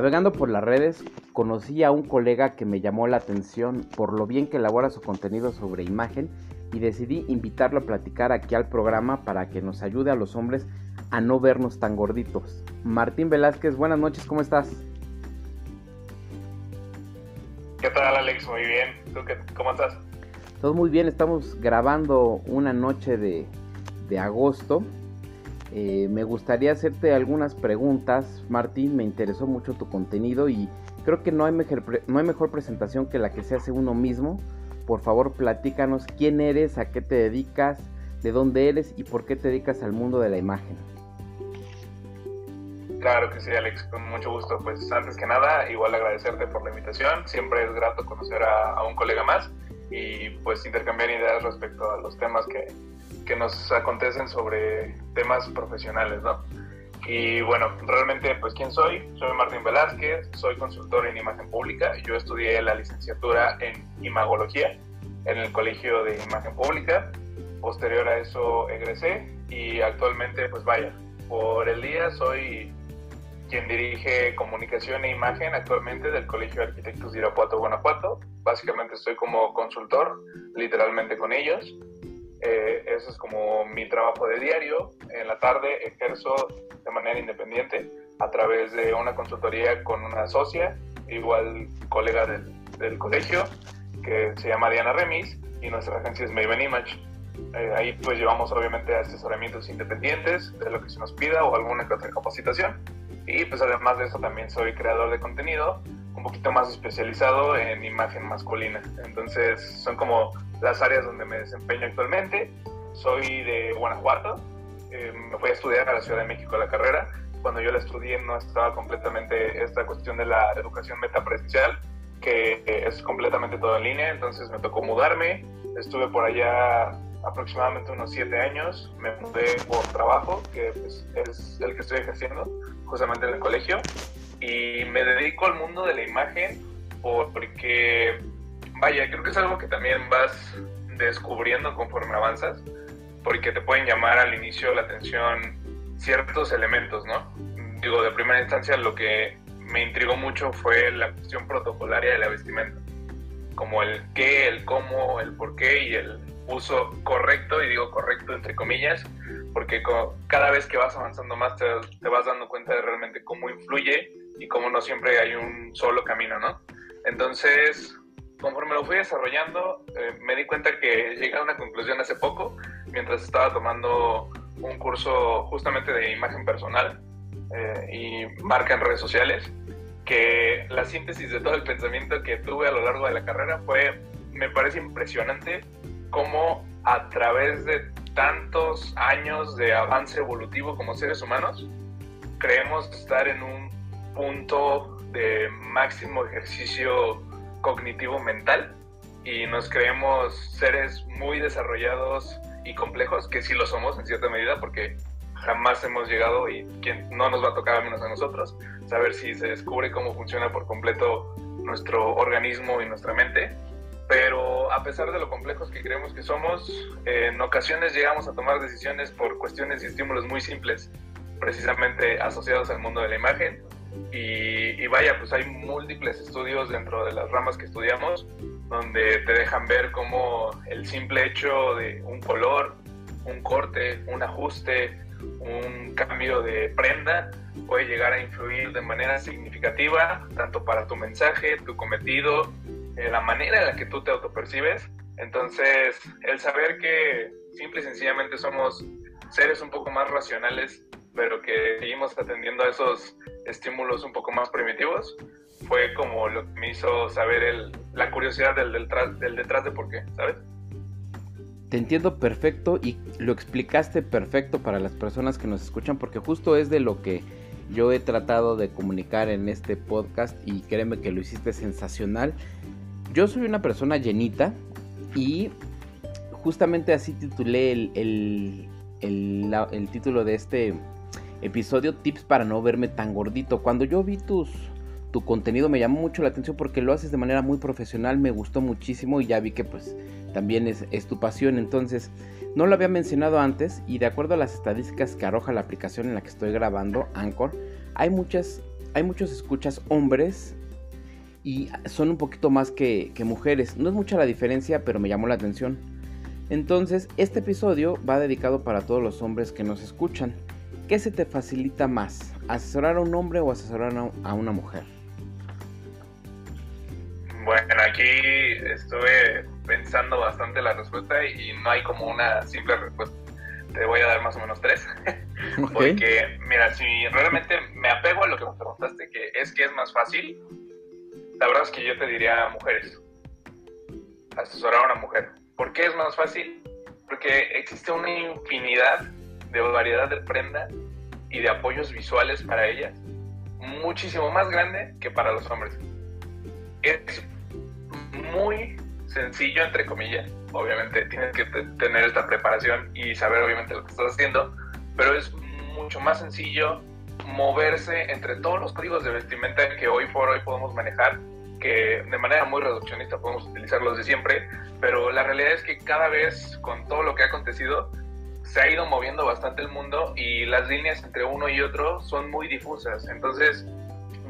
Navegando por las redes, conocí a un colega que me llamó la atención por lo bien que elabora su contenido sobre imagen y decidí invitarlo a platicar aquí al programa para que nos ayude a los hombres a no vernos tan gorditos. Martín Velázquez, buenas noches, ¿cómo estás? ¿Qué tal Alex? Muy bien. ¿Tú qué, cómo estás? Todo muy bien, estamos grabando una noche de, de agosto eh, me gustaría hacerte algunas preguntas, Martín. Me interesó mucho tu contenido y creo que no hay, mejor, presentación que la que se hace uno mismo. Por favor, platícanos quién eres, a qué te dedicas, de dónde eres y por qué te dedicas al mundo de la imagen. Claro que sí, Alex, con mucho gusto. Pues antes que nada, igual agradecerte por la invitación. Siempre es grato conocer a, a un colega más y pues intercambiar ideas respecto a los temas que, que nos acontecen sobre temas profesionales, ¿no? Y bueno, realmente, pues, ¿quién soy? Soy Martín Velázquez, soy consultor en imagen pública. Yo estudié la licenciatura en imagología en el Colegio de Imagen Pública. Posterior a eso egresé y actualmente, pues vaya, por el día soy quien dirige comunicación e imagen actualmente del Colegio de Arquitectos de Irapuato, Guanajuato. Básicamente estoy como consultor, literalmente con ellos. Eh, eso es como mi trabajo de diario. En la tarde ejerzo de manera independiente a través de una consultoría con una socia, igual colega del, del colegio, que se llama Diana Remis, y nuestra agencia es Maven Image. Eh, ahí pues llevamos obviamente asesoramientos independientes de lo que se nos pida o alguna otra capacitación. Y pues además de eso también soy creador de contenido, un poquito más especializado en imagen masculina. Entonces son como las áreas donde me desempeño actualmente. Soy de Guanajuato, eh, me fui a estudiar a la Ciudad de México la carrera. Cuando yo la estudié no estaba completamente esta cuestión de la educación metapresencial, que es completamente todo en línea, entonces me tocó mudarme. Estuve por allá aproximadamente unos siete años, me mudé por trabajo, que pues, es el que estoy ejerciendo justamente en el colegio, y me dedico al mundo de la imagen porque vaya, creo que es algo que también vas descubriendo conforme avanzas, porque te pueden llamar al inicio la atención ciertos elementos, ¿no? Digo, de primera instancia lo que me intrigó mucho fue la cuestión protocolaria de la vestimenta, como el qué, el cómo, el por qué y el uso correcto, y digo correcto entre comillas, porque cada vez que vas avanzando más te, te vas dando cuenta de realmente cómo influye y cómo no siempre hay un solo camino, ¿no? Entonces, conforme lo fui desarrollando, eh, me di cuenta que llegué a una conclusión hace poco, mientras estaba tomando un curso justamente de imagen personal eh, y marca en redes sociales, que la síntesis de todo el pensamiento que tuve a lo largo de la carrera fue, me parece impresionante cómo a través de tantos años de avance evolutivo como seres humanos, creemos estar en un punto de máximo ejercicio cognitivo mental y nos creemos seres muy desarrollados y complejos, que sí lo somos en cierta medida porque jamás hemos llegado y no nos va a tocar a menos a nosotros saber si se descubre cómo funciona por completo nuestro organismo y nuestra mente. Pero a pesar de lo complejos que creemos que somos, en ocasiones llegamos a tomar decisiones por cuestiones y estímulos muy simples, precisamente asociados al mundo de la imagen y, vaya, pues hay múltiples estudios dentro de las ramas que estudiamos donde te dejan ver cómo el simple hecho de un color, un corte, un ajuste, un cambio de prenda puede llegar a influir de manera significativa tanto para tu mensaje, tu cometido, eh, la manera en la que tú te autopercibes. Entonces, el saber que simple y sencillamente somos seres un poco más racionales pero que seguimos atendiendo a esos estímulos un poco más primitivos, fue como lo que me hizo saber el, la curiosidad del, del, detrás de por qué, ¿sabes? Te entiendo perfecto y lo explicaste perfecto para las personas que nos escuchan porque justo es de lo que yo he tratado de comunicar en este podcast y créeme que lo hiciste sensacional. Yo soy una persona llenita y justamente así titulé el, el, el título de este episodio Tips para no verme tan gordito. Cuando yo vi tus, tu contenido me llamó mucho la atención porque lo haces de manera muy profesional, me gustó muchísimo y ya vi que pues también es, tu pasión. Entonces, no lo había mencionado antes y de acuerdo a las estadísticas que arroja la aplicación en la que estoy grabando, Anchor, hay muchas hay muchos escuchas hombres y son un poquito más que, que mujeres. No es mucha la diferencia, pero me llamó la atención. Entonces, este episodio va dedicado para todos los hombres que nos escuchan. ¿Qué se te facilita más? ¿Asesorar a un hombre o asesorar a una mujer? Bueno, aquí estuve pensando bastante la respuesta y no hay como una simple respuesta. Te voy a dar más o menos tres. Porque, mira, si realmente me apego a lo que me preguntaste, que es que es más fácil, la verdad es que yo te diría mujeres. Asesorar a una mujer. ¿Por qué es más fácil? Porque existe una infinidad de variedad de prenda y de apoyos visuales para ellas, muchísimo más grande que para los hombres. Es muy sencillo, entre comillas. Obviamente tienes que tener esta preparación y saber obviamente lo que estás haciendo, pero es mucho más sencillo moverse entre todos los códigos de vestimenta que hoy por hoy podemos manejar, que de manera muy reduccionista podemos utilizar los de siempre, pero la realidad es que cada vez con todo lo que ha acontecido se ha ido moviendo bastante el mundo y las líneas entre uno y otro son muy difusas. Entonces,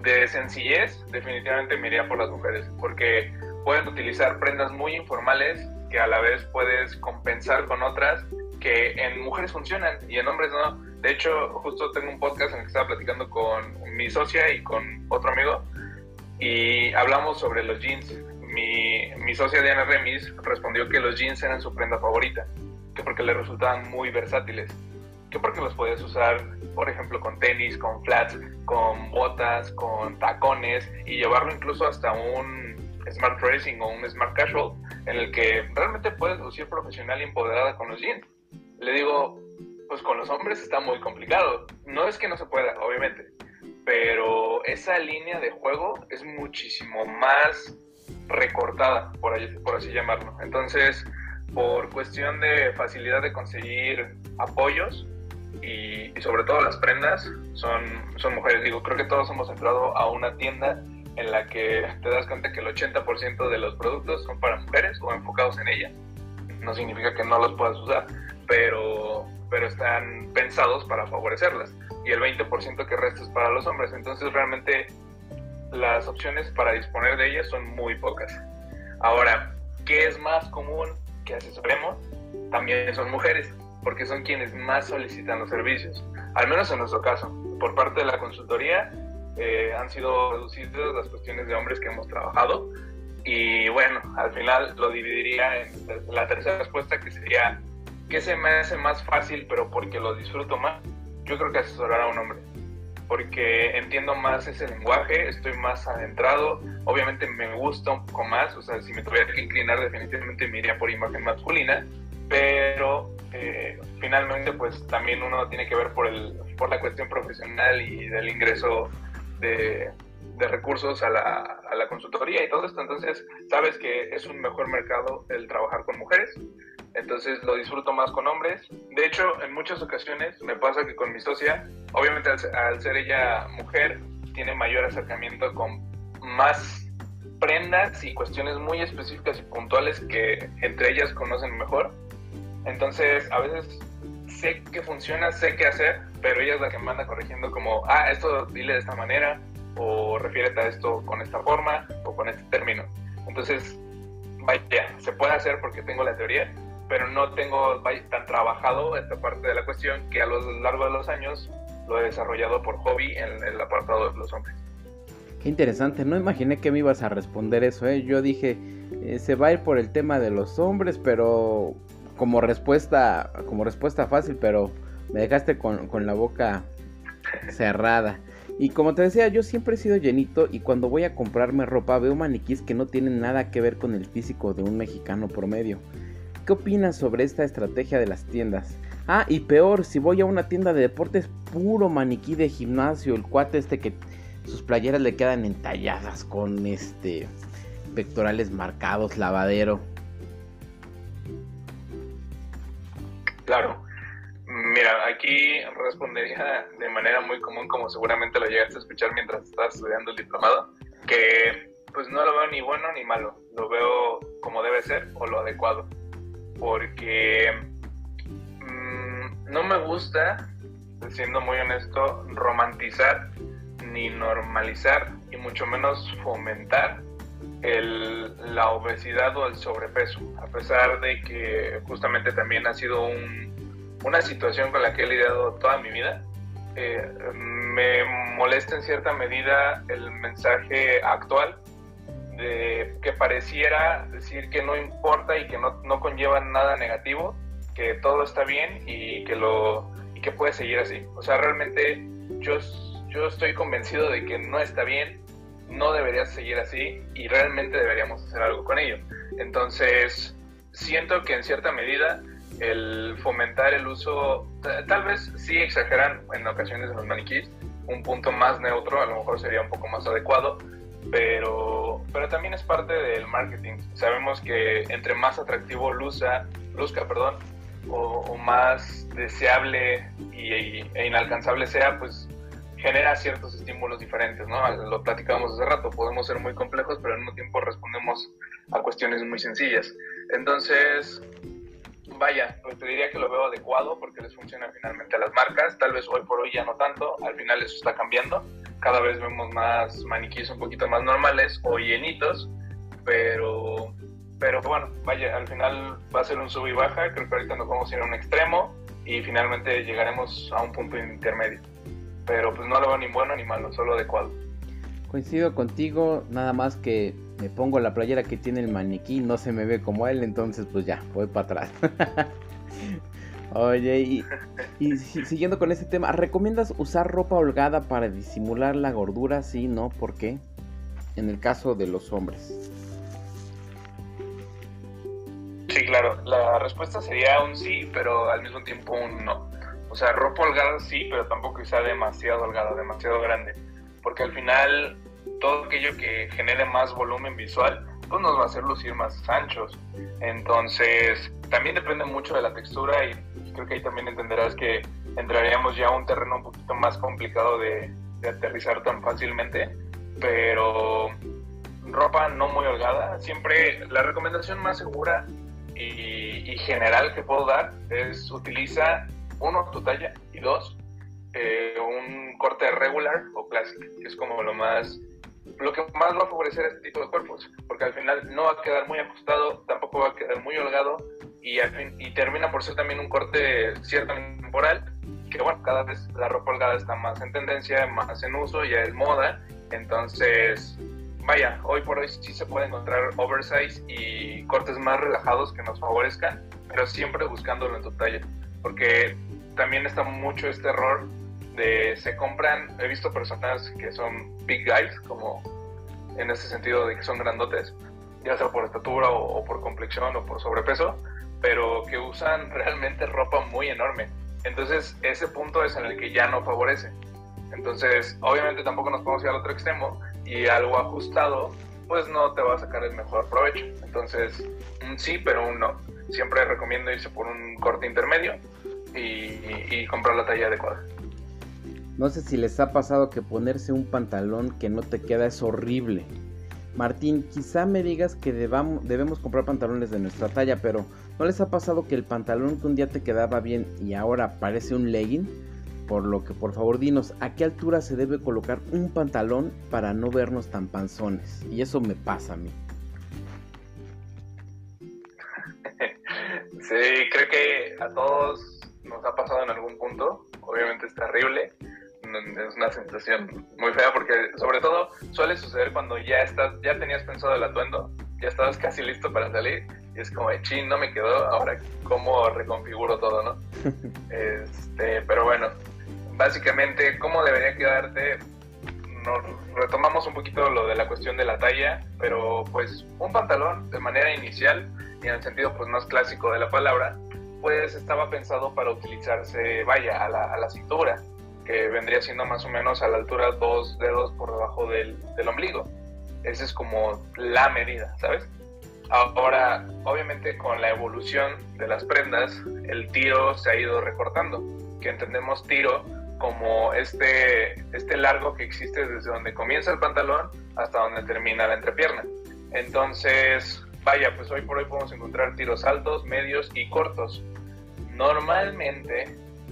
de sencillez, definitivamente me por las mujeres, porque pueden utilizar prendas muy informales que a la vez puedes compensar con otras que en mujeres funcionan y en hombres no. De hecho, justo tengo un podcast en el que estaba platicando con mi socia y con otro amigo y hablamos sobre los jeans. Mi, mi socia Diana Remis respondió que los jeans eran su prenda favorita que porque le resultaban muy versátiles, que porque los puedes usar, por ejemplo, con tenis, con flats, con botas, con tacones y llevarlo incluso hasta un smart racing o un smart casual en el que realmente puedes lucir profesional y empoderada con los jeans. Le digo, pues con los hombres está muy complicado. No es que no se pueda, obviamente, pero esa línea de juego es muchísimo más recortada, por, por así llamarlo. Entonces, por cuestión de facilidad de conseguir apoyos y, sobre todo las prendas son, son mujeres. Digo, creo que todos hemos entrado a una tienda en la que te das cuenta que el 80% de los productos son para mujeres o enfocados en ellas. No significa que no los puedas usar, pero, pero están pensados para favorecerlas. Y el 20% que resta es para los hombres. Entonces realmente las opciones para disponer de ellas son muy pocas. Ahora, ¿qué es más común que asesoremos también son mujeres, porque son quienes más solicitan los servicios, al menos en nuestro caso. Por parte de la consultoría eh, han sido reducidas las cuestiones de hombres que hemos trabajado y bueno, al final lo dividiría en la tercera respuesta que sería, ¿qué se me hace más fácil pero porque lo disfruto más? Yo creo que asesorar a un hombre porque entiendo más ese lenguaje, estoy más adentrado, obviamente me gusta un poco más, o sea, si me tuviera que inclinar definitivamente me iría por imagen masculina, pero eh, finalmente pues también uno tiene que ver por, el, por la cuestión profesional y del ingreso de, de recursos a la, a la consultoría y todo esto, entonces sabes que es un mejor mercado el trabajar con mujeres, entonces lo disfruto más con hombres. De hecho, en muchas ocasiones me pasa que con mi socia, obviamente al, ser ella mujer, tiene mayor acercamiento con más prendas y cuestiones muy específicas y puntuales que entre ellas conocen mejor. Entonces, a veces sé que funciona, sé qué hacer, pero ella es la que me anda corrigiendo como, ah, esto dile de esta manera, o refiérete a esto con esta forma, o con este término. Entonces, vaya, se puede hacer porque tengo la teoría, pero no tengo tan trabajado esta parte de la cuestión que a lo largo de los años lo he desarrollado por hobby en el apartado de los hombres. Qué interesante, no imaginé que me ibas a responder eso, ¿eh? Yo dije, eh, se va a ir por el tema de los hombres, pero como respuesta, como respuesta fácil, pero me dejaste con, con la boca cerrada. Y como te decía, yo siempre he sido llenito y cuando voy a comprarme ropa veo maniquís que no tienen nada que ver con el físico de un mexicano promedio. ¿Qué opinas sobre esta estrategia de las tiendas? Ah, y peor, si voy a una tienda de deportes puro maniquí de gimnasio, el cuate este que sus playeras le quedan entalladas con este pectorales marcados, lavadero. Claro. Mira, aquí respondería de manera muy común, como seguramente lo llegaste a escuchar mientras estabas estudiando el diplomado, que pues no lo veo ni bueno ni malo, lo veo como debe ser o lo adecuado porque mm, no me gusta, siendo muy honesto, romantizar ni normalizar y mucho menos fomentar el, la obesidad o el sobrepeso, a pesar de que justamente también ha sido una situación con la que he lidiado toda mi vida. Eh, me molesta en cierta medida el mensaje actual que pareciera decir que no importa y que no, no conlleva nada negativo, que todo está bien y que lo y que puede seguir así. O sea, realmente yo, yo estoy convencido de que no está bien, no debería seguir así y realmente deberíamos hacer algo con ello. Entonces, siento que en cierta medida el fomentar el uso, tal vez sí exageran en ocasiones en los maniquís, un punto más neutro a lo mejor sería un poco más adecuado, pero, pero también es parte del marketing. Sabemos que entre más atractivo luzca, luzca perdón, o, más deseable y, e inalcanzable sea, pues genera ciertos estímulos diferentes, ¿no? Lo platicábamos hace rato, podemos ser muy complejos, pero al mismo tiempo respondemos a cuestiones muy sencillas. Entonces, vaya, pues te diría que lo veo adecuado porque les funciona finalmente a las marcas, tal vez hoy por hoy ya no tanto, al final eso está cambiando, cada vez vemos más maniquíes un poquito más normales o llenitos, pero, pero bueno, vaya, al final va a ser un sub y baja, creo que ahorita nos vamos a ir a un extremo y finalmente llegaremos a un punto intermedio pero pues no lo veo ni bueno ni malo, solo adecuado. Coincido contigo, nada más que me pongo la playera que tiene el maniquí, no se me ve como él, entonces pues ya, voy para atrás. Oye, y, siguiendo con este tema, ¿recomiendas usar ropa holgada para disimular la gordura? Sí, no, ¿por qué? En el caso de los hombres. Sí, claro, la respuesta sería un sí, pero al mismo tiempo un no. O sea, ropa holgada sí, pero tampoco que sea demasiado holgada, demasiado grande. Porque al final todo aquello que genere más volumen visual, pues nos va a hacer lucir más anchos. Entonces, también depende mucho de la textura y creo que ahí también entenderás que entraríamos ya a un terreno un poquito más complicado de, aterrizar tan fácilmente. Pero ropa no muy holgada, siempre la recomendación más segura y, y general que puedo dar es utiliza uno, tu talla, y dos, eh, un corte regular o clásico, que es como lo más, lo que más va a favorecer a este tipo de cuerpos, porque al final no va a quedar muy ajustado, tampoco va a quedar muy holgado, y, y termina por ser también un corte ciertamente temporal, que bueno, cada vez la ropa holgada está más en tendencia, más en uso, ya es moda, entonces vaya, hoy por hoy sí se puede encontrar oversize y cortes más relajados que nos favorezcan, pero siempre buscándolo en tu talla porque también está mucho este error de se compran, he visto personas que son big guys, como en ese sentido de que son grandotes, ya sea por estatura o, por complexión o por sobrepeso, pero que usan realmente ropa muy enorme. Entonces ese punto es en el que ya no favorece. Entonces obviamente tampoco nos podemos ir al otro extremo y algo ajustado pues no te va a sacar el mejor provecho. Entonces un sí, pero un no siempre recomiendo irse por un corte intermedio y, comprar la talla adecuada. No sé si les ha pasado que ponerse un pantalón que no te queda es horrible. Martín, quizá me digas que debemos comprar pantalones de nuestra talla, pero ¿no les ha pasado que el pantalón que un día te quedaba bien y ahora parece un legging? Por lo que por favor dinos, ¿a qué altura se debe colocar un pantalón para no vernos tan panzones? Y eso me pasa a mí. Sí, creo que a todos nos ha pasado en algún punto. Obviamente es terrible. Es una sensación muy fea porque sobre todo suele suceder cuando ya estás, ya tenías pensado el atuendo, ya estabas casi listo para salir y es como, chin, no me quedó, ahora cómo reconfiguro todo, ¿no? este, pero bueno, básicamente, ¿cómo debería quedarte? Nos retomamos un poquito lo de la cuestión de la talla, pero pues un pantalón de manera inicial y en el sentido pues más clásico de la palabra, pues estaba pensado para utilizarse, vaya, a la, a la cintura, que vendría siendo más o menos a la altura dos dedos por debajo del, del ombligo. Esa es como la medida, ¿sabes? Ahora, obviamente con la evolución de las prendas, el tiro se ha ido recortando, que entendemos tiro como este, este largo que existe desde donde comienza el pantalón hasta donde termina la entrepierna. Entonces, vaya, pues hoy por hoy podemos encontrar tiros altos, medios y cortos. Normalmente,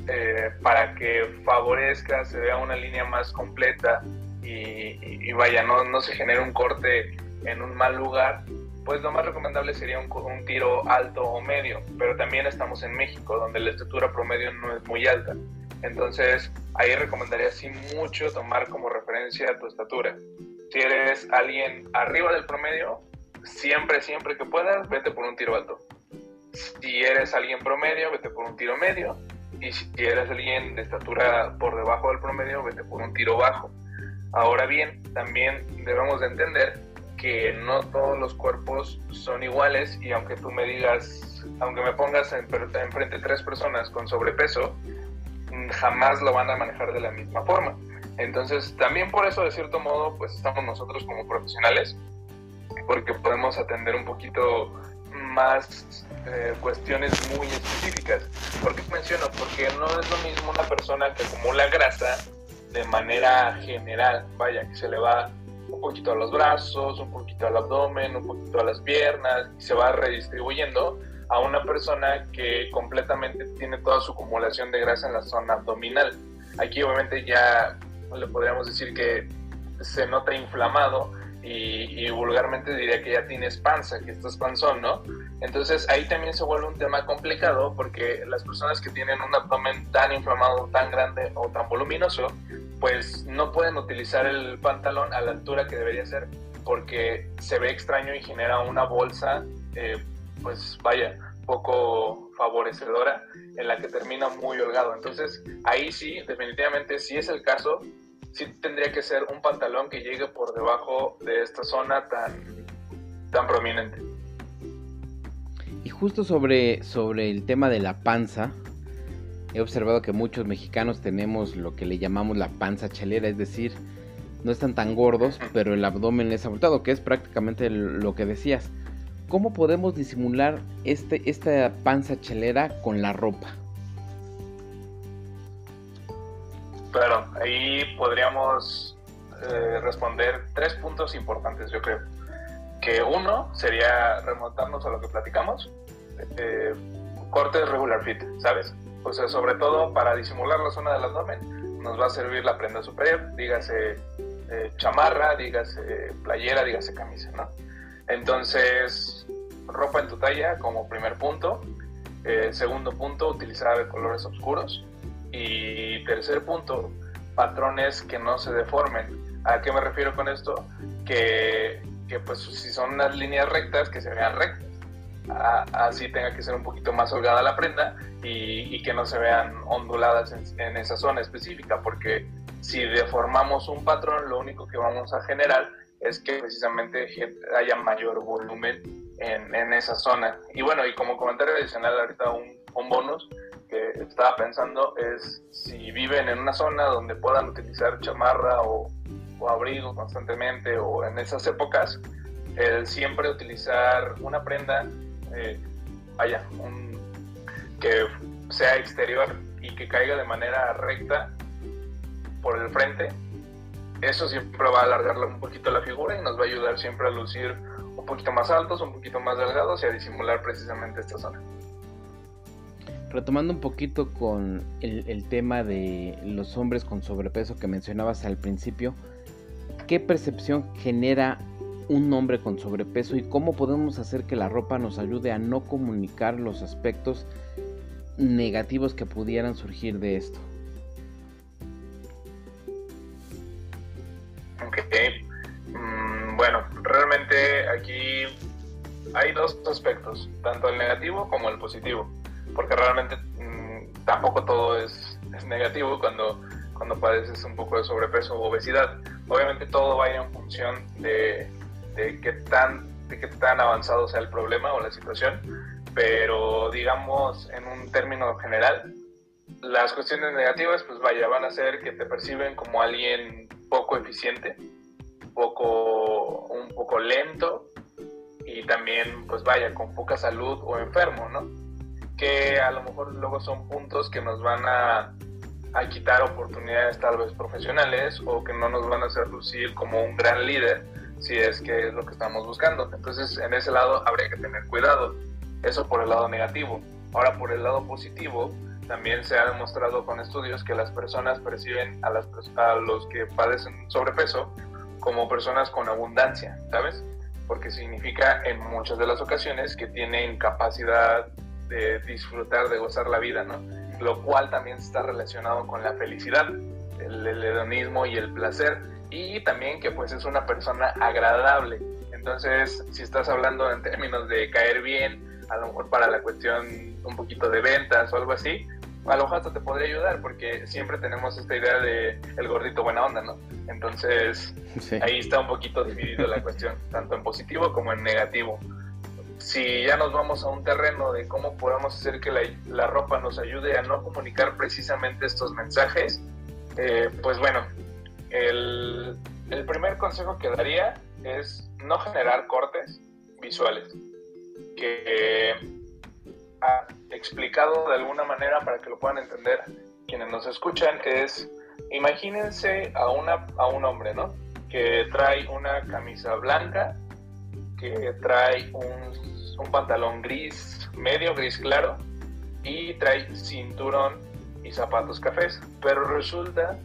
eh, para que favorezca, se vea una línea más completa y, vaya, no, no se genere un corte en un mal lugar, pues lo más recomendable sería un, un, tiro alto o medio, pero también estamos en México, donde la estatura promedio no es muy alta. Entonces, ahí recomendaría sí mucho tomar como referencia tu estatura. Si eres alguien arriba del promedio, siempre, siempre que puedas, vete por un tiro alto. Si eres alguien promedio, vete por un tiro medio. Y si eres alguien de estatura por debajo del promedio, vete por un tiro bajo. Ahora bien, también debemos de entender que no todos los cuerpos son iguales y aunque tú me digas, aunque me pongas enfrente en tres personas con sobrepeso, jamás lo van a manejar de la misma forma. Entonces, también por eso, de cierto modo, pues estamos nosotros como profesionales, porque podemos atender un poquito más eh, cuestiones muy específicas. ¿Por qué menciono? Porque no es lo mismo una persona que acumula grasa de manera general, vaya, que se le va un poquito a los brazos, un poquito al abdomen, un poquito a las piernas, y se va redistribuyendo a una persona que completamente tiene toda su acumulación de grasa en la zona abdominal. Aquí obviamente ya le podríamos decir que se nota inflamado y, vulgarmente diría que ya tienes panza, que estás panzón, ¿no? Entonces ahí también se vuelve un tema complicado porque las personas que tienen un abdomen tan inflamado, tan grande o tan voluminoso, pues no pueden utilizar el pantalón a la altura que debería ser porque se ve extraño y genera una bolsa, eh, pues vaya, poco favorecedora en la que termina muy holgado. Entonces ahí sí, definitivamente si es el caso, sí tendría que ser un pantalón que llegue por debajo de esta zona tan, tan prominente. Y justo sobre, sobre el tema de la panza, he observado que muchos mexicanos tenemos lo que le llamamos la panza chelera, es decir, no están tan gordos, pero el abdomen es abultado, que es prácticamente lo que decías. ¿Cómo podemos disimular este, esta panza chelera con la ropa? Claro, ahí podríamos eh, responder tres puntos importantes, yo creo. Que uno sería remontarnos a lo que platicamos, eh, cortes regular fit, ¿sabes? Sea, sobre todo para disimular la zona del abdomen, nos va a servir la prenda superior, dígase eh, chamarra, dígase playera, dígase camisa, ¿no? Entonces, ropa en tu talla como primer punto. segundo punto, utilizar colores oscuros. Y tercer punto, patrones que no se deformen. ¿A qué me refiero con esto? Que, que pues si son unas líneas rectas, que se vean rectas. Así tenga que ser un poquito más holgada la prenda y, y que no se vean onduladas en, en, esa zona específica, porque si deformamos un patrón, lo único que vamos a generar es que precisamente haya mayor volumen en, en esa zona. Y bueno, y como comentario adicional, ahorita un, un bonus, que estaba pensando es si viven en una zona donde puedan utilizar chamarra o, abrigo constantemente o en esas épocas, el siempre utilizar una prenda, eh, vaya, un, que sea exterior y que caiga de manera recta por el frente, eso siempre va a alargar un poquito la figura y nos va a ayudar siempre a lucir un poquito más altos, un poquito más delgados y a disimular precisamente esta zona. Retomando un poquito con el, tema de los hombres con sobrepeso que mencionabas al principio, ¿qué percepción genera un hombre con sobrepeso y cómo podemos hacer que la ropa nos ayude a no comunicar los aspectos negativos que pudieran surgir de esto? Ok, mm, bueno, realmente aquí hay dos aspectos, tanto el negativo como el positivo porque realmente mm, tampoco todo es, negativo cuando, cuando padeces un poco de sobrepeso o obesidad. Obviamente todo va en función de, de, qué tan, de qué tan avanzado sea el problema o la situación, pero digamos en un término general, las cuestiones negativas pues vaya, van a ser que te perciben como alguien poco eficiente, poco, un poco lento y también pues vaya, con poca salud o enfermo, ¿no? que a lo mejor luego son puntos que nos van a, a, quitar oportunidades tal vez profesionales o que no nos van a hacer lucir como un gran líder si es que es lo que estamos buscando. Entonces en ese lado habría que tener cuidado. Eso por el lado negativo. Ahora por el lado positivo, también se ha demostrado con estudios que las personas perciben a, las, a los que padecen sobrepeso como personas con abundancia, ¿sabes? Porque significa en muchas de las ocasiones que tienen capacidad de disfrutar, de gozar la vida, ¿no? Lo cual también está relacionado con la felicidad, el, el hedonismo y el placer, y también que pues es una persona agradable. Entonces, si estás hablando en términos de caer bien, a lo mejor para la cuestión un poquito de ventas o algo así, a lo mejor te podría ayudar porque siempre tenemos esta idea de el gordito buena onda, ¿no? Entonces, ahí está un poquito dividido la cuestión, tanto en positivo como en negativo. Si ya nos vamos a un terreno de cómo podemos hacer que la, ropa nos ayude a no comunicar precisamente estos mensajes, eh, pues bueno, el, primer consejo que daría es no generar cortes visuales que ha explicado de alguna manera para que lo puedan entender quienes nos escuchan es imagínense a una a un hombre no que trae una camisa blanca que trae un pantalón gris medio gris claro y trae cinturón y zapatos cafés pero resulta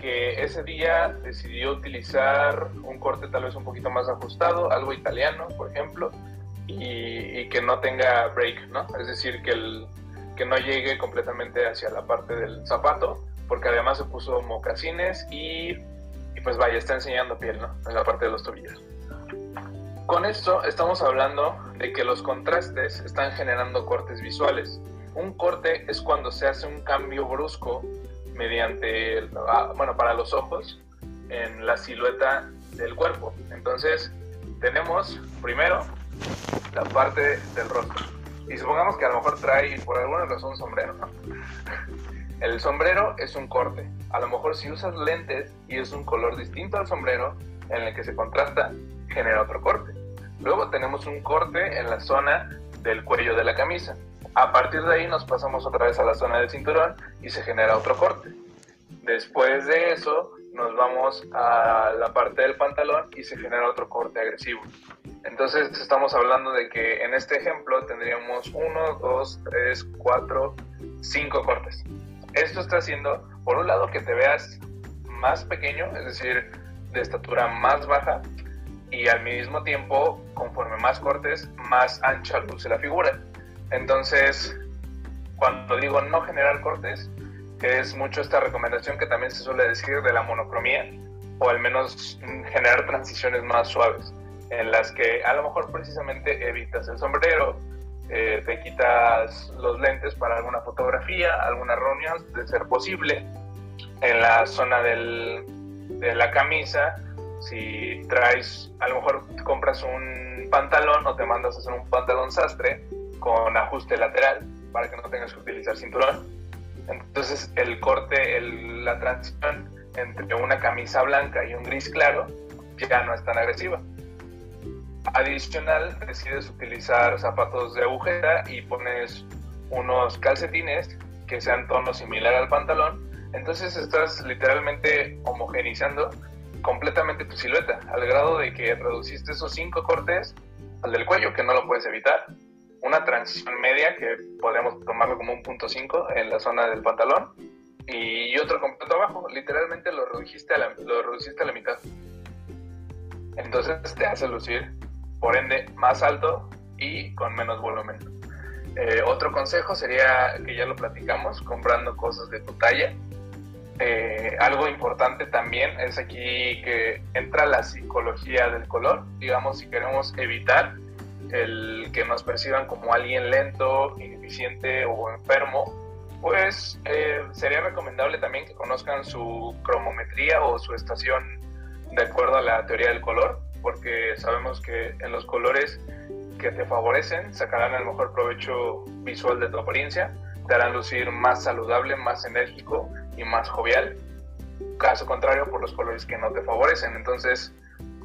que ese día decidió utilizar un corte tal vez un poquito más ajustado algo italiano por ejemplo y, que no tenga break, ¿no? Es decir, que, el, que no llegue completamente hacia la parte del zapato, porque además se puso mocasines y, y pues vaya, está enseñando piel, ¿no? En la parte de los tobillos. Con esto estamos hablando de que los contrastes están generando cortes visuales. Un corte es cuando se hace un cambio brusco mediante, ah, bueno, para los ojos, en la silueta del cuerpo. Entonces, tenemos primero la parte del rostro. Y supongamos que a lo mejor trae por alguna razón un sombrero, El sombrero es un corte. A lo mejor si usas lentes y es un color distinto al sombrero en el que se contrasta, genera otro corte. Luego tenemos un corte en la zona del cuello de la camisa. A partir de ahí nos pasamos otra vez a la zona del cinturón y se genera otro corte. Después de eso nos vamos a la parte del pantalón y se genera otro corte agresivo. Entonces estamos hablando de que en este ejemplo tendríamos 1, 2, 3, 4, 5 cortes. Esto está haciendo, por un lado, que te veas más pequeño, es decir, de estatura más baja, y al mismo tiempo, conforme más cortes, más ancha luce la figura. Entonces, cuando digo no generar cortes, es mucho esta recomendación que también se suele decir de la monocromía, o al menos generar transiciones más suaves en las que a lo mejor precisamente evitas el sombrero, eh, te quitas los lentes para alguna fotografía, alguna reunión, de ser posible. En la zona del, de la camisa, si traes, a lo mejor compras un pantalón o te mandas a hacer un pantalón sastre con ajuste lateral para que no tengas que utilizar cinturón. Entonces el corte, la transición entre una camisa blanca y un gris claro ya no es tan agresiva. Adicional, decides utilizar zapatos de agujeta y pones unos calcetines que sean tono similar al pantalón. Entonces estás literalmente homogenizando completamente tu silueta, al grado de que reduciste esos cinco cortes al del cuello, que no lo puedes evitar. Una transición media, que podríamos tomarlo como un punto 5 en la zona del pantalón, y otro completo abajo. Literalmente lo reduciste a la, lo reduciste a la mitad. Entonces te hace lucir por ende más alto y con menos volumen. Eh, otro consejo sería que ya lo platicamos, comprando cosas de tu talla. Eh, algo importante también es aquí que entra la psicología del color. Digamos, si queremos evitar el que nos perciban como alguien lento, ineficiente o enfermo, pues eh, sería recomendable también que conozcan su cromometría o su estación de acuerdo a la teoría del color porque sabemos que en los colores que te favorecen sacarán el mejor provecho visual de tu apariencia, te harán lucir más saludable, más enérgico y más jovial. Caso contrario, por los colores que no te favorecen. Entonces,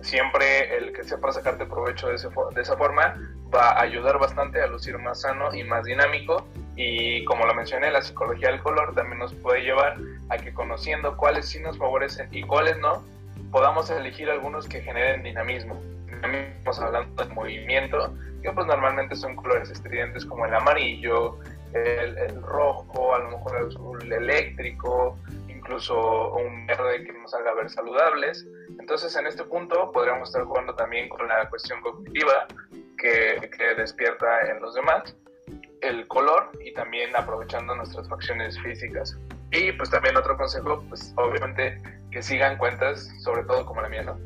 siempre el que sepa sacarte provecho de, de esa forma va a ayudar bastante a lucir más sano y más dinámico. Y como lo mencioné, la psicología del color también nos puede llevar a que conociendo cuáles sí nos favorecen y cuáles no, podamos elegir algunos que generen dinamismo. Estamos hablando de movimiento, que pues normalmente son colores estridentes como el amarillo, el, rojo, a lo mejor el azul eléctrico, incluso un verde que nos haga ver saludables. Entonces, en este punto podríamos estar jugando también con la cuestión cognitiva que, que despierta en los demás, el color y también aprovechando nuestras facciones físicas. Y pues también otro consejo, pues obviamente que sigan cuentas, sobre todo como la mía, ¿no?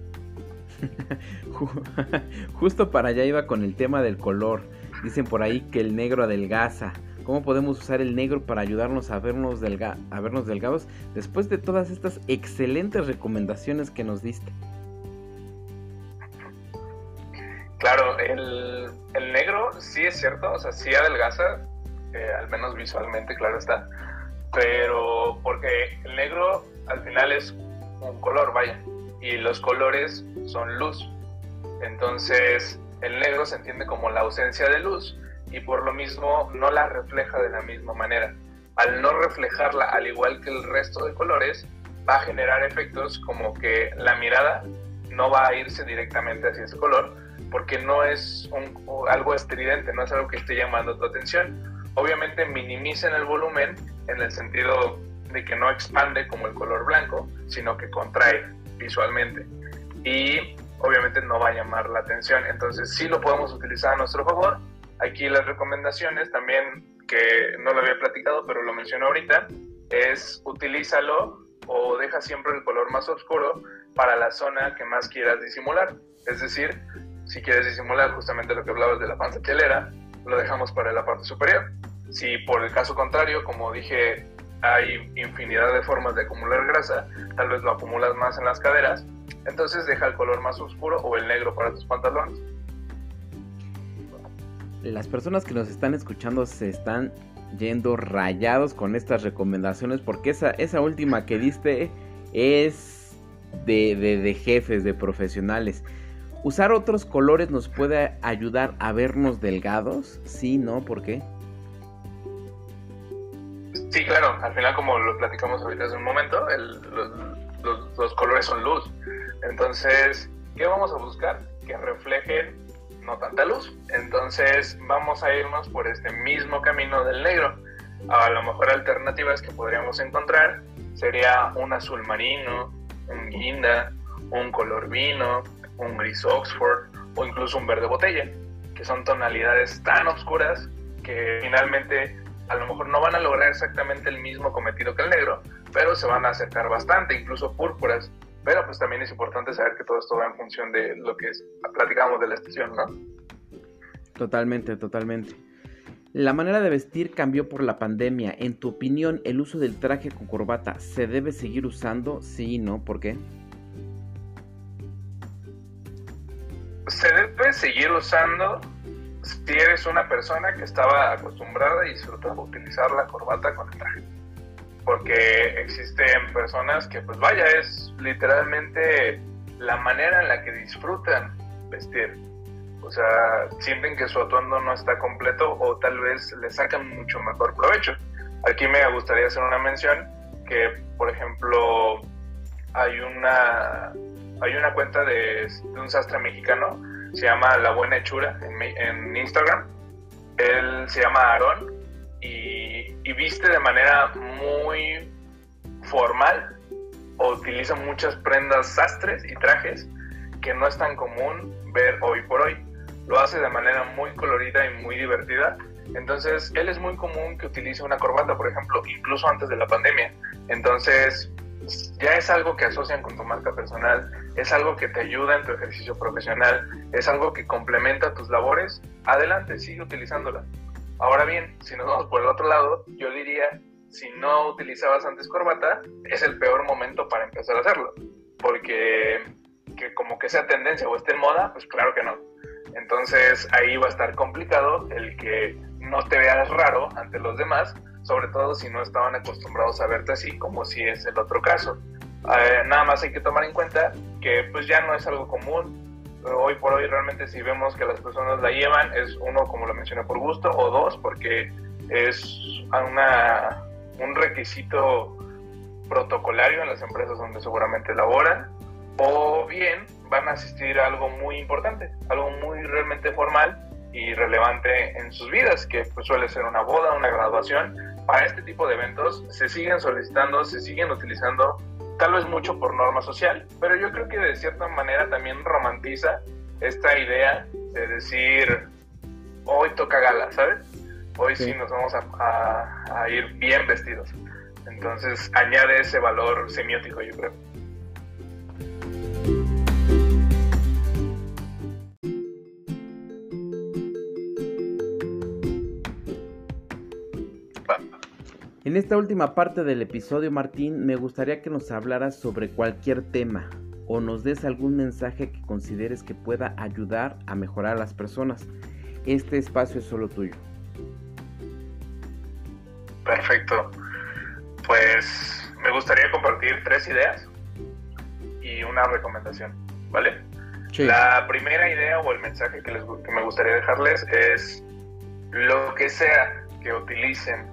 Justo para allá iba con el tema del color. Dicen por ahí que el negro adelgaza. ¿Cómo podemos usar el negro para ayudarnos a vernos, a vernos delgados después de todas estas excelentes recomendaciones que nos diste? Claro, el, negro sí es cierto, o sea, sí adelgaza, eh, al menos visualmente, claro está, pero porque el negro al final es un color, vaya, y los colores son luz. Entonces, el negro se entiende como la ausencia de luz y por lo mismo no la refleja de la misma manera. Al no reflejarla al igual que el resto de colores, va a generar efectos como que la mirada no va a irse directamente hacia ese color porque no es algo estridente, no es algo que esté llamando tu atención. Obviamente minimicen el volumen en el sentido de que no expande como el color blanco, sino que contrae visualmente. Y obviamente no va a llamar la atención. Entonces sí lo podemos utilizar a nuestro favor. Aquí las recomendaciones también, que no lo había platicado, pero lo menciono ahorita, es utilízalo o deja siempre el color más oscuro para la zona que más quieras disimular. Es decir, si quieres disimular justamente lo que hablabas de la panza chelera, lo dejamos para la parte superior. Si por el caso contrario, como dije, hay infinidad de formas de acumular grasa, tal vez lo acumulas más en las caderas, entonces deja el color más oscuro o el negro para tus pantalones. Las personas que nos están escuchando se están yendo rayados con estas recomendaciones porque esa, esa última que diste es de, de jefes, de profesionales. ¿Usar otros colores nos puede ayudar a vernos delgados? Sí, ¿no? ¿Por qué? Sí, claro, al final como lo platicamos ahorita hace un momento, los, colores son luz. Entonces, ¿qué vamos a buscar? Que reflejen no tanta luz. Entonces, vamos a irnos por este mismo camino del negro. A lo mejor alternativas que podríamos encontrar sería un azul marino, un guinda, un color vino, un gris Oxford o incluso un verde botella, que son tonalidades tan oscuras que finalmente a lo mejor no van a lograr exactamente el mismo cometido que el negro, pero se van a acercar bastante, incluso púrpuras. Pero pues también es importante saber que todo esto va en función de lo que es, platicamos de la estación, ¿no? Totalmente, totalmente. La manera de vestir cambió por la pandemia. En tu opinión, ¿el uso del traje con corbata se debe seguir usando? Sí, ¿no? ¿Por qué? Se debe seguir usando si eres una persona que estaba acostumbrada y disfrutaba utilizar la corbata con el traje. Porque existen personas que, pues vaya, es literalmente la manera en la que disfrutan vestir. O sea, sienten que su atuendo no está completo o tal vez le sacan mucho mejor provecho. Aquí me gustaría hacer una mención que, por ejemplo, hay una, hay una cuenta de, un sastre mexicano se llama La Buena Hechura en, Instagram. Él se llama Aarón y, viste de manera muy formal o utiliza muchas prendas sastres y trajes que no es tan común ver hoy por hoy. Lo hace de manera muy colorida y muy divertida. Entonces, él es muy común que utilice una corbata, por ejemplo, incluso antes de la pandemia. Entonces, ya es algo que asocian con tu marca personal, es algo que te ayuda en tu ejercicio profesional, es algo que complementa tus labores, adelante, sigue utilizándola. Ahora bien, si nos vamos por el otro lado, yo diría, si no utilizabas antes corbata, es el peor momento para empezar a hacerlo, porque que como que sea tendencia o esté en moda, pues claro que no. Entonces ahí va a estar complicado el que no te veas raro ante los demás, sobre todo si no estaban acostumbrados a verte así como si es el otro caso. Eh, nada más hay que tomar en cuenta que pues ya no es algo común. Hoy por hoy realmente si vemos que las personas la llevan es uno como lo mencioné por gusto o dos porque es una, un requisito protocolario en las empresas donde seguramente laboran o bien van a asistir a algo muy importante, algo muy realmente formal y relevante en sus vidas, que pues, suele ser una boda, una graduación. Para este tipo de eventos se siguen solicitando, se siguen utilizando, tal vez mucho por norma social, pero yo creo que de cierta manera también romantiza esta idea de decir, hoy toca gala, ¿sabes? Hoy sí, nos vamos a, a ir bien vestidos. Entonces añade ese valor semiótico, yo creo. En esta última parte del episodio, Martín, me gustaría que nos hablaras sobre cualquier tema o nos des algún mensaje que consideres que pueda ayudar a mejorar a las personas. Este espacio es solo tuyo. Perfecto. Pues me gustaría compartir tres ideas y una recomendación, ¿vale? La primera idea o el mensaje que, les, que me gustaría dejarles es lo que sea que utilicen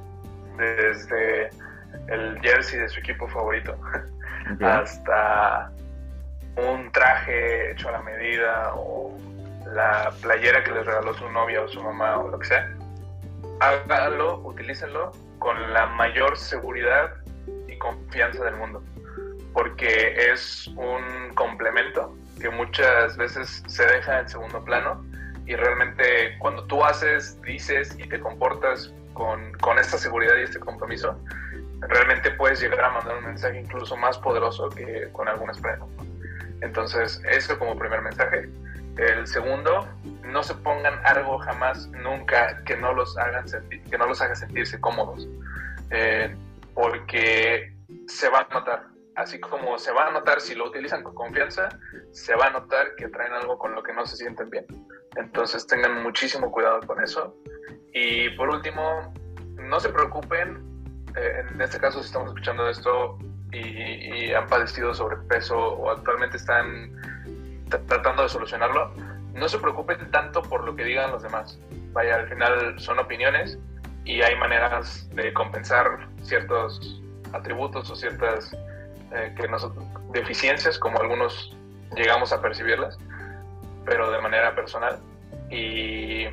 desde el jersey de su equipo favorito hasta un traje hecho a la medida o la playera que les regaló su novia o su mamá o lo que sea. Háganlo, utilícenlo con la mayor seguridad y confianza del mundo, porque es un complemento que muchas veces se deja en segundo plano y realmente cuando tú haces, dices y te comportas con, esta seguridad y este compromiso, realmente puedes llegar a mandar un mensaje incluso más poderoso que con algunas prendas. Entonces, eso como primer mensaje. El segundo, no se pongan algo jamás, nunca que no los hagan que no los haga sentirse cómodos, eh, porque se va a notar. Así como se va a notar si lo utilizan con confianza, se va a notar que traen algo con lo que no se sienten bien. Entonces tengan muchísimo cuidado con eso. Y por último, no se preocupen, eh, en este caso si estamos escuchando esto y, han padecido sobrepeso o actualmente están tratando de solucionarlo, no se preocupen tanto por lo que digan los demás. Vaya, al final son opiniones y hay maneras de compensar ciertos atributos o ciertas eh, que deficiencias, como algunos llegamos a percibirlas, pero de manera personal. Y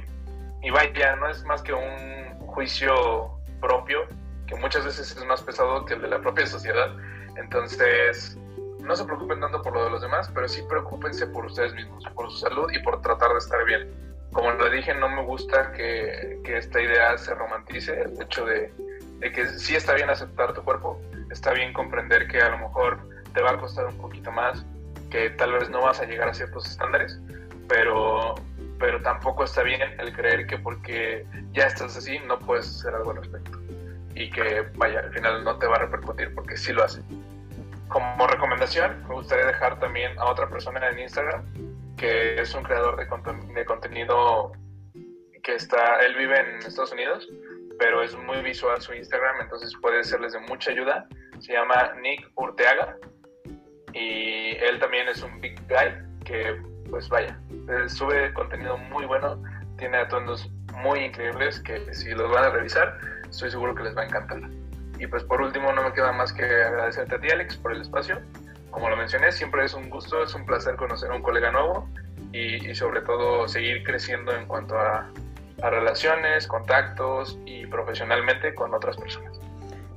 y vaya, no es más que un juicio propio, que muchas veces es más pesado que el de la propia sociedad. Entonces, no se preocupen tanto por lo de los demás, pero sí preocúpense por ustedes mismos, por su salud y por tratar de estar bien. Como lo dije, no me gusta que, que esta idea se romantice, el hecho de, de que sí está bien aceptar tu cuerpo, está bien comprender que a lo mejor te va a costar un poquito más, que tal vez no vas a llegar a ciertos estándares, pero pero tampoco está bien el creer que porque ya estás así no puedes hacer algo al respecto. Y que, vaya, al final no te va a repercutir porque sí lo hace. Como recomendación, me gustaría dejar también a otra persona en Instagram que es un creador de, de contenido que está, él vive en Estados Unidos, pero es muy visual su Instagram, entonces puede serles de mucha ayuda. Se llama Nick Urteaga y él también es un big guy que pues vaya, eh, sube contenido muy bueno, tiene atuendos muy increíbles que si los van a revisar, estoy seguro que les va a encantar. Y pues por último, no me queda más que agradecerte a ti, Alex, por el espacio. Como lo mencioné, siempre es un gusto, es un placer conocer a un colega nuevo y, sobre todo seguir creciendo en cuanto a, a relaciones, contactos y profesionalmente con otras personas.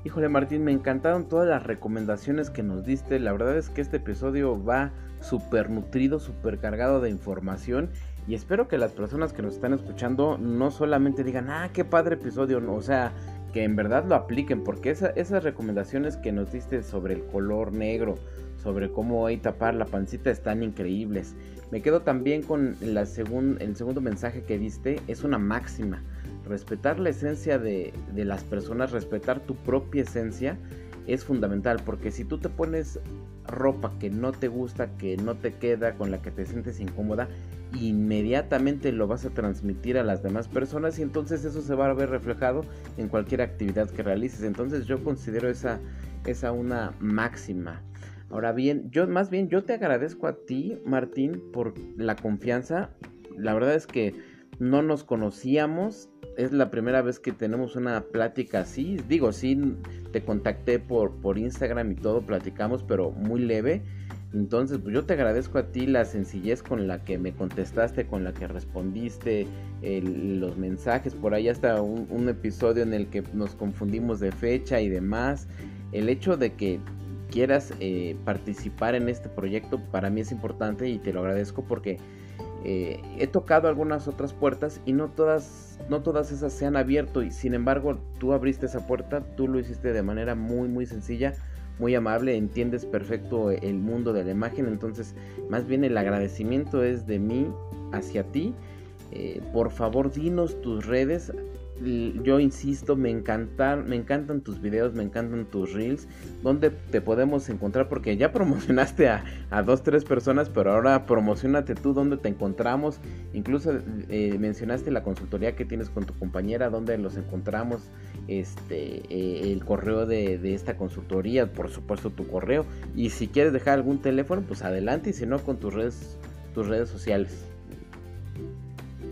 Híjole Martín, me encantaron todas las recomendaciones que nos diste. La verdad es que este episodio va súper nutrido, súper cargado de información. Y espero que las personas que nos están escuchando no solamente digan, ah, qué padre episodio, o sea, que en verdad lo apliquen, porque esas recomendaciones que nos diste sobre el color negro, sobre cómo tapar la pancita están increíbles. Me quedo también con el segundo mensaje que diste, es una máxima respetar la esencia de, las personas, respetar tu propia esencia es fundamental porque si tú te pones ropa que no te gusta, que no te queda, con la que te sientes incómoda, inmediatamente lo vas a transmitir a las demás personas y entonces eso se va a ver reflejado en cualquier actividad que realices. Entonces yo considero esa, esa una máxima. Ahora bien, yo más bien yo te agradezco a ti, Martín, por la confianza. La verdad es que no nos conocíamos, es la primera vez que tenemos una plática así. Digo, sí, te contacté por, por Instagram y todo, platicamos, pero muy leve. Entonces, pues yo te agradezco a ti la sencillez con la que me contestaste, con la que respondiste, los mensajes, por ahí hasta un, episodio en el que nos confundimos de fecha y demás. El hecho de que quieras eh, participar en este proyecto para mí es importante y te lo agradezco porque eh, he tocado algunas otras puertas y no todas, no todas esas se han abierto y sin embargo tú abriste esa puerta, tú lo hiciste de manera muy muy sencilla, muy amable, entiendes perfecto el mundo de la imagen, entonces más bien el agradecimiento es de mí hacia ti. Eh, por favor dinos tus redes yo insisto, me encantan, me encantan tus videos, me encantan tus reels, donde te podemos encontrar, porque ya promocionaste a, a dos, tres personas, pero ahora promocionate tú, donde te encontramos, incluso eh, mencionaste la consultoría que tienes con tu compañera, donde los encontramos, este, eh, el correo de, de, esta consultoría, por supuesto tu correo, y si quieres dejar algún teléfono, pues adelante, y si no, con tus redes, tus redes sociales.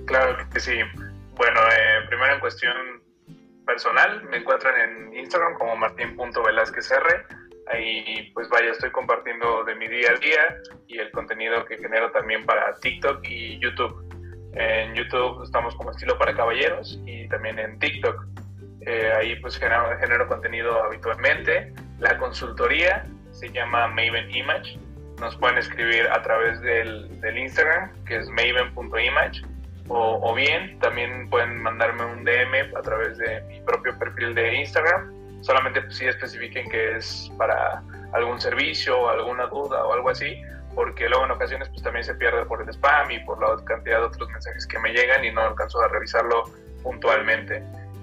Claro que sí. Bueno, eh, primero en cuestión personal, me encuentran en Instagram como martin.velázquezr. Ahí, pues vaya, estoy compartiendo de mi día a día y el contenido que genero también para TikTok y YouTube. En YouTube estamos como estilo para caballeros y también en TikTok. Eh, ahí pues genero, genero, contenido habitualmente. La consultoría se llama Maven Image. Nos pueden escribir a través del, del Instagram, que es maven.image o, bien también pueden mandarme un DM a través de mi propio perfil de Instagram. Solamente pues, si especifiquen que es para algún servicio o alguna duda o algo así, porque luego en ocasiones pues también se pierde por el spam y por la cantidad de otros mensajes que me llegan y no alcanzo a revisarlo puntualmente.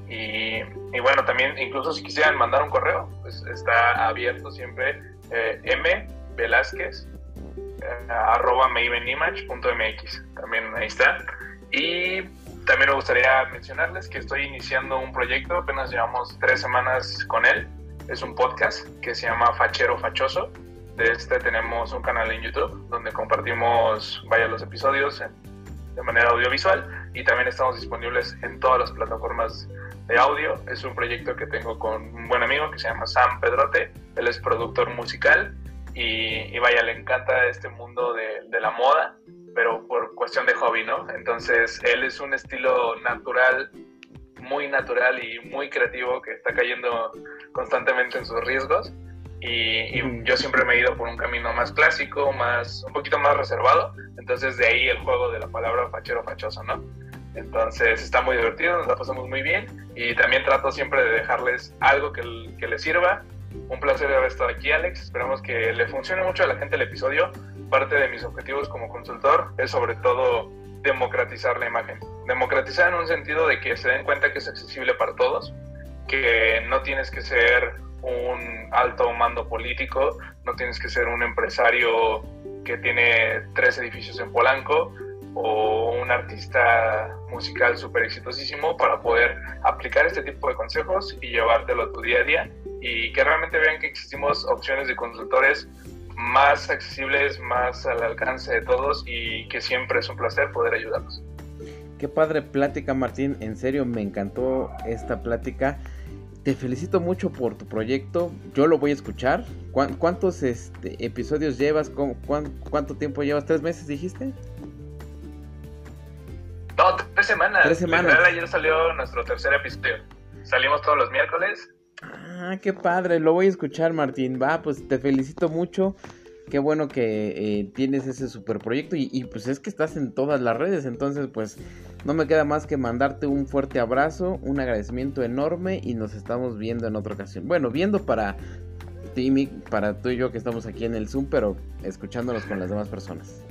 Y, bueno, también incluso si quisieran mandar un correo, pues está abierto siempre eh, m velázquez eh, arroba mavenimage.mx. También ahí está. Y también me gustaría mencionarles que estoy iniciando un proyecto, apenas llevamos tres semanas con él. Es un podcast que se llama Fachero Fachoso. De este tenemos un canal en YouTube donde compartimos vaya los episodios de manera audiovisual y también estamos disponibles en todas las plataformas de audio. Es un proyecto que tengo con un buen amigo que se llama Sam Pedrote. Él es productor musical y, vaya, le encanta este mundo de, de la moda pero por cuestión de hobby, ¿no? Entonces, él es un estilo natural, muy natural y muy creativo que está cayendo constantemente en sus riesgos. Y, yo siempre me he ido por un camino más clásico, más un poquito más reservado. Entonces, de ahí el juego de la palabra fachero fachoso, ¿no? Entonces, está muy divertido, nos la pasamos muy bien. Y también trato siempre de dejarles algo que, que les sirva. Un placer haber estado aquí, Alex. Esperamos que le funcione mucho a la gente el episodio parte de mis objetivos como consultor es sobre todo democratizar la imagen. Democratizar en un sentido de que se den cuenta que es accesible para todos, que no tienes que ser un alto mando político, no tienes que ser un empresario que tiene tres edificios en Polanco o un artista musical súper exitosísimo para poder aplicar este tipo de consejos y llevártelo a tu día a día y que realmente vean que existimos opciones de consultores más accesibles, más al alcance de todos y que siempre es un placer poder ayudarlos. Qué padre plática Martín, en serio me encantó esta plática. Te felicito mucho por tu proyecto, yo lo voy a escuchar. ¿Cuántos este, episodios llevas? ¿Cuánto tiempo llevas? ¿Tres meses dijiste? No, tres semanas. Tres semanas. ayer salió nuestro tercer episodio. Salimos todos los miércoles Ah, qué padre, lo voy a escuchar, Martín. Va, pues te felicito mucho. Qué bueno que eh, tienes ese super proyecto y, y, pues es que estás en todas las redes, entonces pues no me queda más que mandarte un fuerte abrazo, un agradecimiento enorme y nos estamos viendo en otra ocasión. Bueno, viendo para Timmy, para tú y yo que estamos aquí en el Zoom, pero escuchándonos con las demás personas.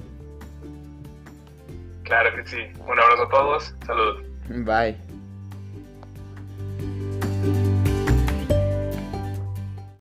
Claro que sí. Un abrazo a todos. Saludos. Bye.